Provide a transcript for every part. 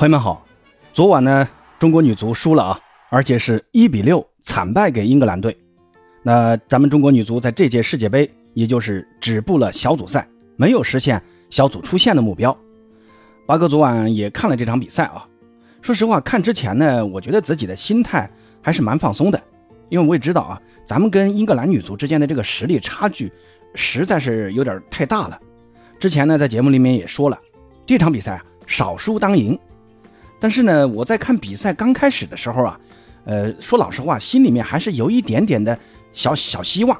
朋友们好，昨晚呢，中国女足输了啊，而且是一比六惨败给英格兰队。那咱们中国女足在这届世界杯，也就是止步了小组赛，没有实现小组出线的目标。八哥昨晚也看了这场比赛啊，说实话，看之前呢，我觉得自己的心态还是蛮放松的，因为我也知道啊，咱们跟英格兰女足之间的这个实力差距实在是有点太大了。之前呢，在节目里面也说了，这场比赛啊，少输当赢。但是呢，我在看比赛刚开始的时候啊，呃，说老实话，心里面还是有一点点的小小希望，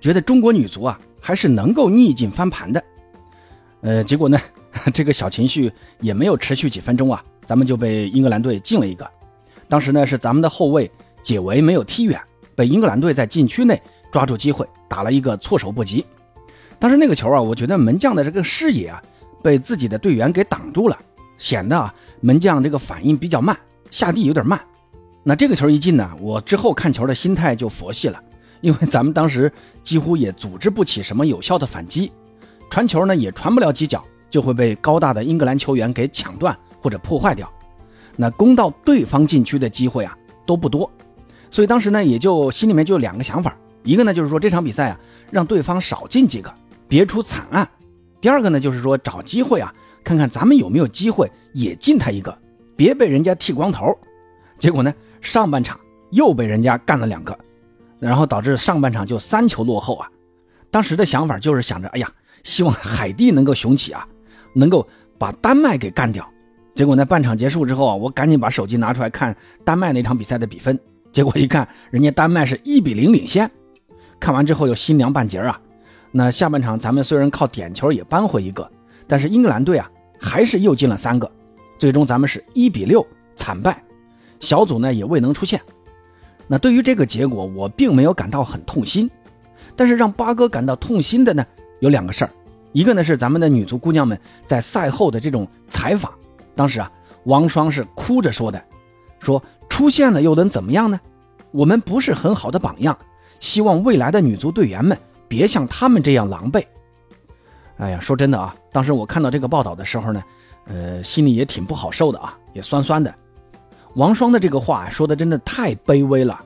觉得中国女足啊还是能够逆境翻盘的。呃，结果呢，这个小情绪也没有持续几分钟啊，咱们就被英格兰队进了一个。当时呢，是咱们的后卫解围没有踢远，被英格兰队在禁区内抓住机会打了一个措手不及。当时那个球啊，我觉得门将的这个视野啊，被自己的队员给挡住了。显得啊门将这个反应比较慢，下地有点慢。那这个球一进呢，我之后看球的心态就佛系了，因为咱们当时几乎也组织不起什么有效的反击，传球呢也传不了几脚，就会被高大的英格兰球员给抢断或者破坏掉。那攻到对方禁区的机会啊都不多，所以当时呢也就心里面就两个想法，一个呢就是说这场比赛啊让对方少进几个，别出惨案；第二个呢就是说找机会啊。看看咱们有没有机会也进他一个，别被人家剃光头。结果呢，上半场又被人家干了两个，然后导致上半场就三球落后啊。当时的想法就是想着，哎呀，希望海地能够雄起啊，能够把丹麦给干掉。结果呢，半场结束之后啊，我赶紧把手机拿出来看丹麦那场比赛的比分，结果一看，人家丹麦是一比零领先。看完之后又心凉半截啊。那下半场咱们虽然靠点球也扳回一个，但是英格兰队啊。还是又进了三个，最终咱们是一比六惨败，小组呢也未能出线。那对于这个结果，我并没有感到很痛心，但是让八哥感到痛心的呢有两个事儿，一个呢是咱们的女足姑娘们在赛后的这种采访，当时啊王霜是哭着说的，说出现了又能怎么样呢？我们不是很好的榜样，希望未来的女足队员们别像他们这样狼狈。哎呀，说真的啊，当时我看到这个报道的时候呢，呃，心里也挺不好受的啊，也酸酸的。王霜的这个话说的真的太卑微了。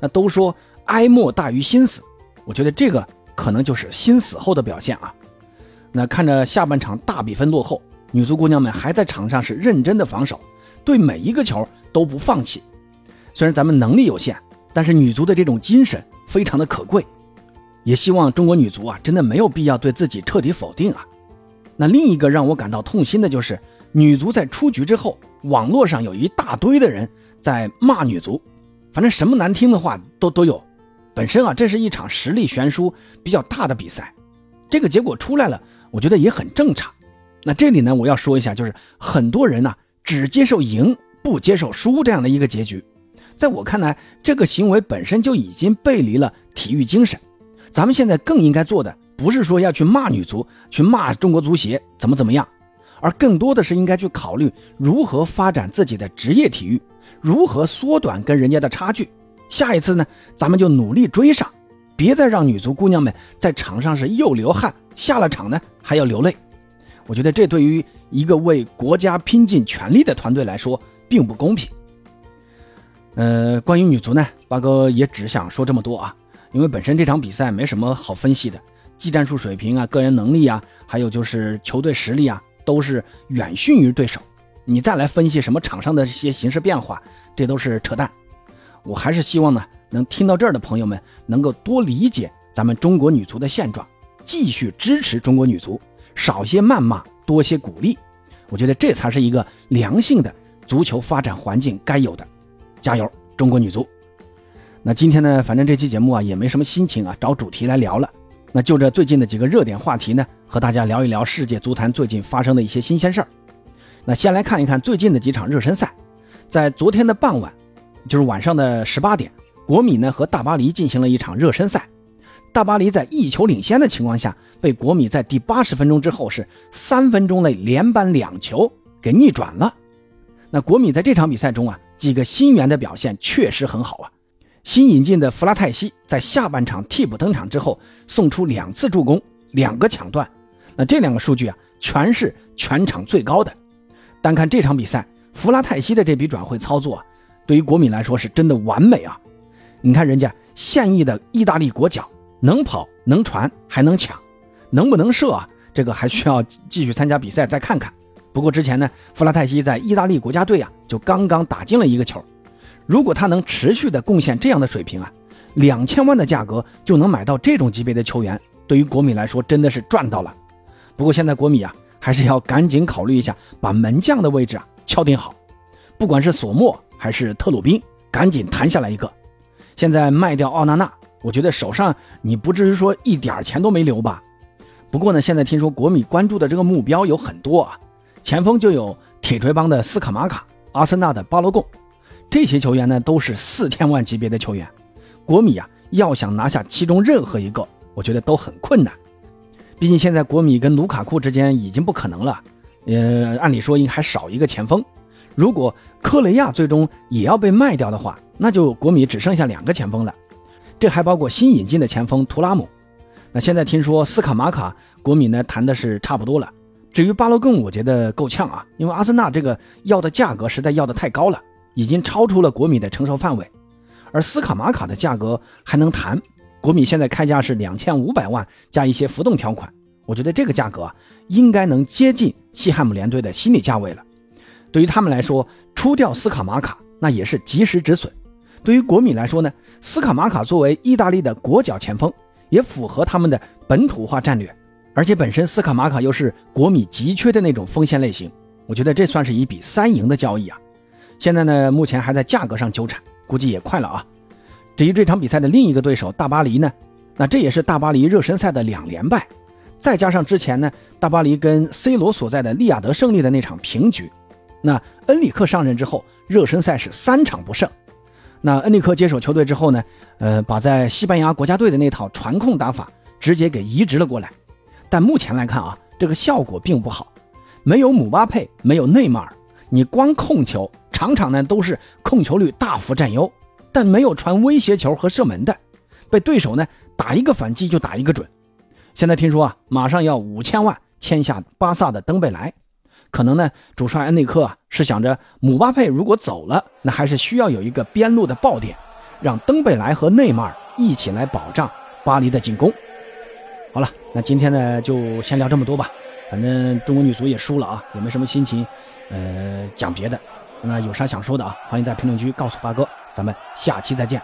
那都说哀莫大于心死，我觉得这个可能就是心死后的表现啊。那看着下半场大比分落后，女足姑娘们还在场上是认真的防守，对每一个球都不放弃。虽然咱们能力有限，但是女足的这种精神非常的可贵。也希望中国女足啊，真的没有必要对自己彻底否定啊。那另一个让我感到痛心的就是，女足在出局之后，网络上有一大堆的人在骂女足，反正什么难听的话都都有。本身啊，这是一场实力悬殊比较大的比赛，这个结果出来了，我觉得也很正常。那这里呢，我要说一下，就是很多人呢只接受赢不接受输这样的一个结局，在我看来，这个行为本身就已经背离了体育精神。咱们现在更应该做的，不是说要去骂女足，去骂中国足协怎么怎么样，而更多的是应该去考虑如何发展自己的职业体育，如何缩短跟人家的差距。下一次呢，咱们就努力追上，别再让女足姑娘们在场上是又流汗，下了场呢还要流泪。我觉得这对于一个为国家拼尽全力的团队来说并不公平。呃，关于女足呢，八哥也只想说这么多啊。因为本身这场比赛没什么好分析的，技战术水平啊、个人能力啊，还有就是球队实力啊，都是远逊于对手。你再来分析什么场上的这些形势变化，这都是扯淡。我还是希望呢，能听到这儿的朋友们能够多理解咱们中国女足的现状，继续支持中国女足，少些谩骂，多些鼓励。我觉得这才是一个良性的足球发展环境该有的。加油，中国女足！那今天呢，反正这期节目啊也没什么心情啊，找主题来聊了。那就这最近的几个热点话题呢，和大家聊一聊世界足坛最近发生的一些新鲜事儿。那先来看一看最近的几场热身赛，在昨天的傍晚，就是晚上的十八点，国米呢和大巴黎进行了一场热身赛。大巴黎在一球领先的情况下，被国米在第八十分钟之后是三分钟内连扳两球给逆转了。那国米在这场比赛中啊，几个新援的表现确实很好啊。新引进的弗拉泰西在下半场替补登场之后，送出两次助攻，两个抢断。那这两个数据啊，全是全场最高的。单看这场比赛，弗拉泰西的这笔转会操作，对于国米来说是真的完美啊！你看人家现役的意大利国脚，能跑能传还能抢，能不能射啊？这个还需要继续参加比赛再看看。不过之前呢，弗拉泰西在意大利国家队啊，就刚刚打进了一个球。如果他能持续的贡献这样的水平啊，两千万的价格就能买到这种级别的球员，对于国米来说真的是赚到了。不过现在国米啊，还是要赶紧考虑一下，把门将的位置啊敲定好。不管是索莫还是特鲁宾，赶紧谈下来一个。现在卖掉奥纳纳，我觉得手上你不至于说一点钱都没留吧？不过呢，现在听说国米关注的这个目标有很多啊。前锋就有铁锤帮的斯卡马卡、阿森纳的巴罗贡，这些球员呢都是四千万级别的球员。国米啊，要想拿下其中任何一个，我觉得都很困难。毕竟现在国米跟卢卡库之间已经不可能了，呃，按理说应还少一个前锋。如果科雷亚最终也要被卖掉的话，那就国米只剩下两个前锋了，这还包括新引进的前锋图拉姆。那现在听说斯卡马卡，国米呢谈的是差不多了。至于巴洛贡，我觉得够呛啊，因为阿森纳这个要的价格实在要的太高了，已经超出了国米的承受范围。而斯卡马卡的价格还能谈，国米现在开价是两千五百万加一些浮动条款，我觉得这个价格啊，应该能接近西汉姆联队的心理价位了。对于他们来说，出掉斯卡马卡那也是及时止损。对于国米来说呢，斯卡马卡作为意大利的国脚前锋，也符合他们的本土化战略。而且本身斯卡马卡又是国米急缺的那种锋线类型，我觉得这算是一笔三赢的交易啊！现在呢，目前还在价格上纠缠，估计也快了啊。至于这场比赛的另一个对手大巴黎呢，那这也是大巴黎热身赛的两连败，再加上之前呢，大巴黎跟 C 罗所在的利雅得胜利的那场平局，那恩里克上任之后，热身赛是三场不胜。那恩里克接手球队之后呢，呃，把在西班牙国家队的那套传控打法直接给移植了过来。但目前来看啊，这个效果并不好。没有姆巴佩，没有内马尔，你光控球，场场呢都是控球率大幅占优，但没有传威胁球和射门的，被对手呢打一个反击就打一个准。现在听说啊，马上要五千万签下巴萨的登贝莱，可能呢主帅恩内克啊是想着姆巴佩如果走了，那还是需要有一个边路的爆点，让登贝莱和内马尔一起来保障巴黎的进攻。好了，那今天呢就先聊这么多吧。反正中国女足也输了啊，也没什么心情，呃，讲别的。那有啥想说的啊？欢迎在评论区告诉八哥。咱们下期再见。